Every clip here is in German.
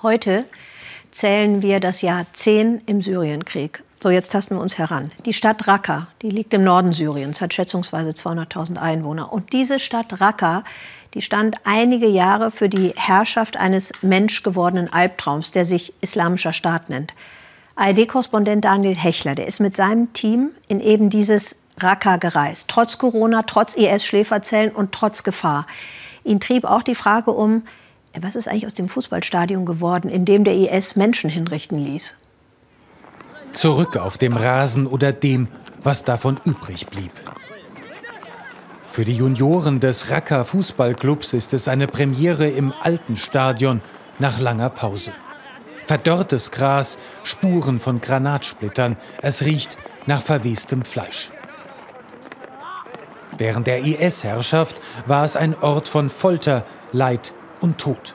Heute zählen wir das Jahr 10 im Syrienkrieg. So, jetzt tasten wir uns heran. Die Stadt Raqqa, die liegt im Norden Syriens, hat schätzungsweise 200.000 Einwohner. Und diese Stadt Raqqa, die stand einige Jahre für die Herrschaft eines menschgewordenen Albtraums, der sich Islamischer Staat nennt. ARD-Korrespondent Daniel Hechler, der ist mit seinem Team in eben dieses Raqqa gereist. Trotz Corona, trotz IS-Schläferzellen und trotz Gefahr. Ihn trieb auch die Frage um, was ist eigentlich aus dem Fußballstadion geworden, in dem der IS Menschen hinrichten ließ? Zurück auf dem Rasen oder dem, was davon übrig blieb. Für die Junioren des Raqqa Fußballclubs ist es eine Premiere im alten Stadion nach langer Pause. Verdörrtes Gras, Spuren von Granatsplittern, es riecht nach verwestem Fleisch. Während der IS-Herrschaft war es ein Ort von Folter, Leid und Tod.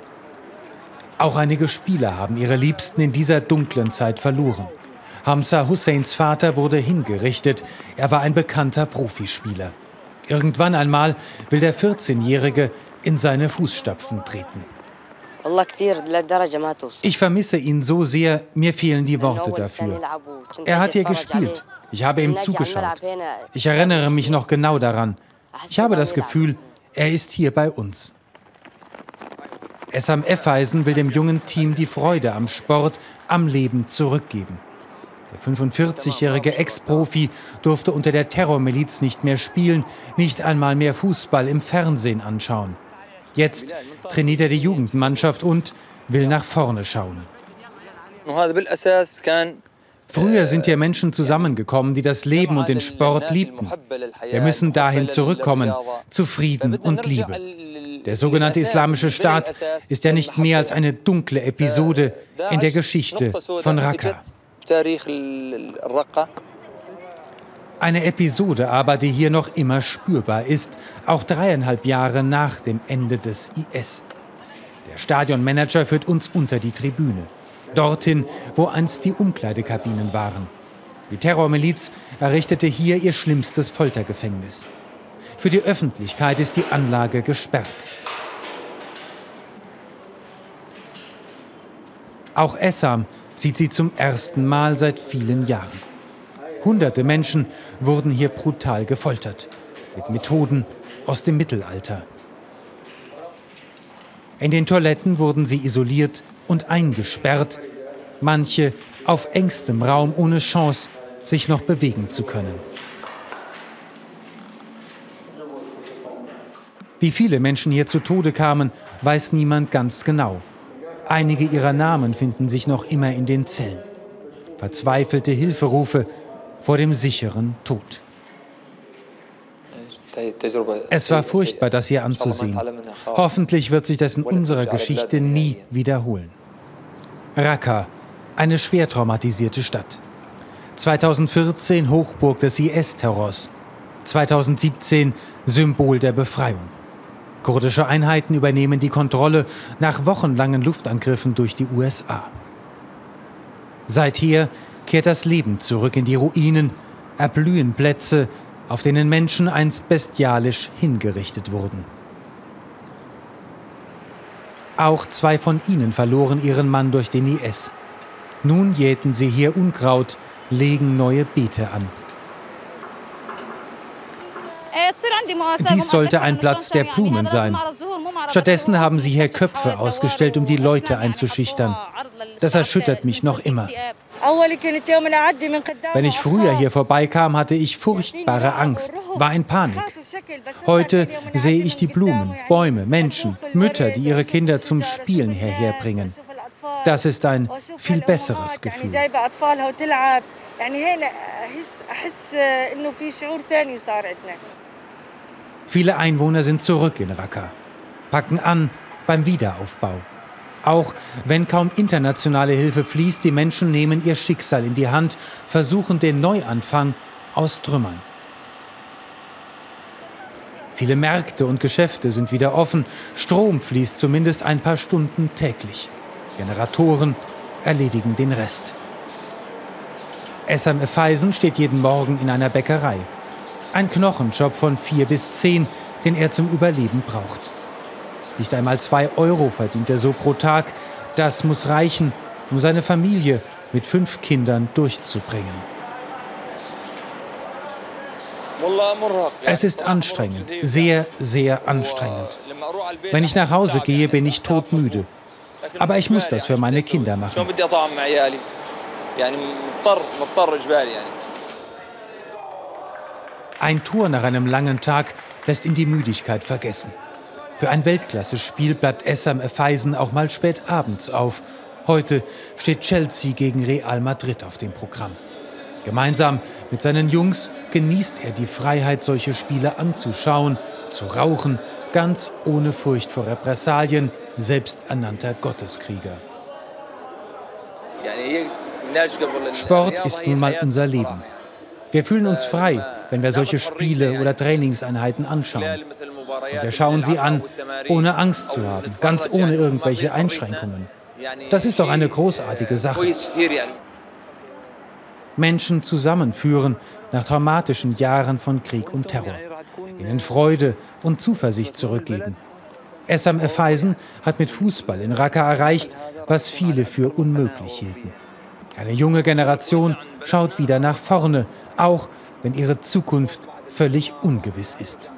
Auch einige Spieler haben ihre Liebsten in dieser dunklen Zeit verloren. Hamza Husseins Vater wurde hingerichtet. Er war ein bekannter Profispieler. Irgendwann einmal will der 14-Jährige in seine Fußstapfen treten. Ich vermisse ihn so sehr, mir fehlen die Worte dafür. Er hat hier gespielt. Ich habe ihm zugeschaut. Ich erinnere mich noch genau daran. Ich habe das Gefühl, er ist hier bei uns. Essam Effeisen will dem jungen Team die Freude am Sport, am Leben zurückgeben. Der 45-jährige Ex-Profi durfte unter der Terrormiliz nicht mehr spielen, nicht einmal mehr Fußball im Fernsehen anschauen. Jetzt trainiert er die Jugendmannschaft und will nach vorne schauen. Früher sind hier Menschen zusammengekommen, die das Leben und den Sport liebten. Wir müssen dahin zurückkommen, zu Frieden und Liebe. Der sogenannte Islamische Staat ist ja nicht mehr als eine dunkle Episode in der Geschichte von Raqqa. Eine Episode aber, die hier noch immer spürbar ist, auch dreieinhalb Jahre nach dem Ende des IS. Der Stadionmanager führt uns unter die Tribüne, dorthin, wo einst die Umkleidekabinen waren. Die Terrormiliz errichtete hier ihr schlimmstes Foltergefängnis. Für die Öffentlichkeit ist die Anlage gesperrt. Auch Essam sieht sie zum ersten Mal seit vielen Jahren. Hunderte Menschen wurden hier brutal gefoltert, mit Methoden aus dem Mittelalter. In den Toiletten wurden sie isoliert und eingesperrt, manche auf engstem Raum ohne Chance, sich noch bewegen zu können. Wie viele Menschen hier zu Tode kamen, weiß niemand ganz genau. Einige ihrer Namen finden sich noch immer in den Zellen. Verzweifelte Hilferufe vor dem sicheren Tod. Es war furchtbar, das hier anzusehen. Hoffentlich wird sich das in unserer Geschichte nie wiederholen. Raqqa, eine schwer traumatisierte Stadt. 2014 Hochburg des IS-Terrors. 2017 Symbol der Befreiung. Kurdische Einheiten übernehmen die Kontrolle nach wochenlangen Luftangriffen durch die USA. Seither kehrt das Leben zurück in die Ruinen, erblühen Plätze, auf denen Menschen einst bestialisch hingerichtet wurden. Auch zwei von ihnen verloren ihren Mann durch den IS. Nun jäten sie hier Unkraut, legen neue Beete an. Dies sollte ein Platz der Blumen sein. Stattdessen haben sie hier Köpfe ausgestellt, um die Leute einzuschüchtern. Das erschüttert mich noch immer. Wenn ich früher hier vorbeikam, hatte ich furchtbare Angst, war in Panik. Heute sehe ich die Blumen, Bäume, Menschen, Mütter, die ihre Kinder zum Spielen hierher bringen. Das ist ein viel besseres Gefühl. Viele Einwohner sind zurück in Raqqa, packen an beim Wiederaufbau. Auch wenn kaum internationale Hilfe fließt, die Menschen nehmen ihr Schicksal in die Hand, versuchen den Neuanfang aus Trümmern. Viele Märkte und Geschäfte sind wieder offen, Strom fließt zumindest ein paar Stunden täglich. Generatoren erledigen den Rest. Essam Efeisen steht jeden Morgen in einer Bäckerei. Ein Knochenjob von vier bis zehn, den er zum Überleben braucht. Nicht einmal zwei Euro verdient er so pro Tag. Das muss reichen, um seine Familie mit fünf Kindern durchzubringen. Es ist anstrengend, sehr, sehr anstrengend. Wenn ich nach Hause gehe, bin ich todmüde. Aber ich muss das für meine Kinder machen. Ein Tor nach einem langen Tag lässt ihn die Müdigkeit vergessen. Für ein Weltklasse-Spiel bleibt Essam Efeisen auch mal spät abends auf. Heute steht Chelsea gegen Real Madrid auf dem Programm. Gemeinsam mit seinen Jungs genießt er die Freiheit, solche Spiele anzuschauen, zu rauchen, ganz ohne Furcht vor Repressalien, selbsternannter Gotteskrieger. Sport ist nun mal unser Leben. Wir fühlen uns frei, wenn wir solche Spiele oder Trainingseinheiten anschauen. Und wir schauen sie an, ohne Angst zu haben, ganz ohne irgendwelche Einschränkungen. Das ist doch eine großartige Sache. Menschen zusammenführen nach traumatischen Jahren von Krieg und Terror, ihnen Freude und Zuversicht zurückgeben. Essam Efeisen hat mit Fußball in Raqqa erreicht, was viele für unmöglich hielten. Eine junge Generation schaut wieder nach vorne, auch wenn ihre Zukunft völlig ungewiss ist.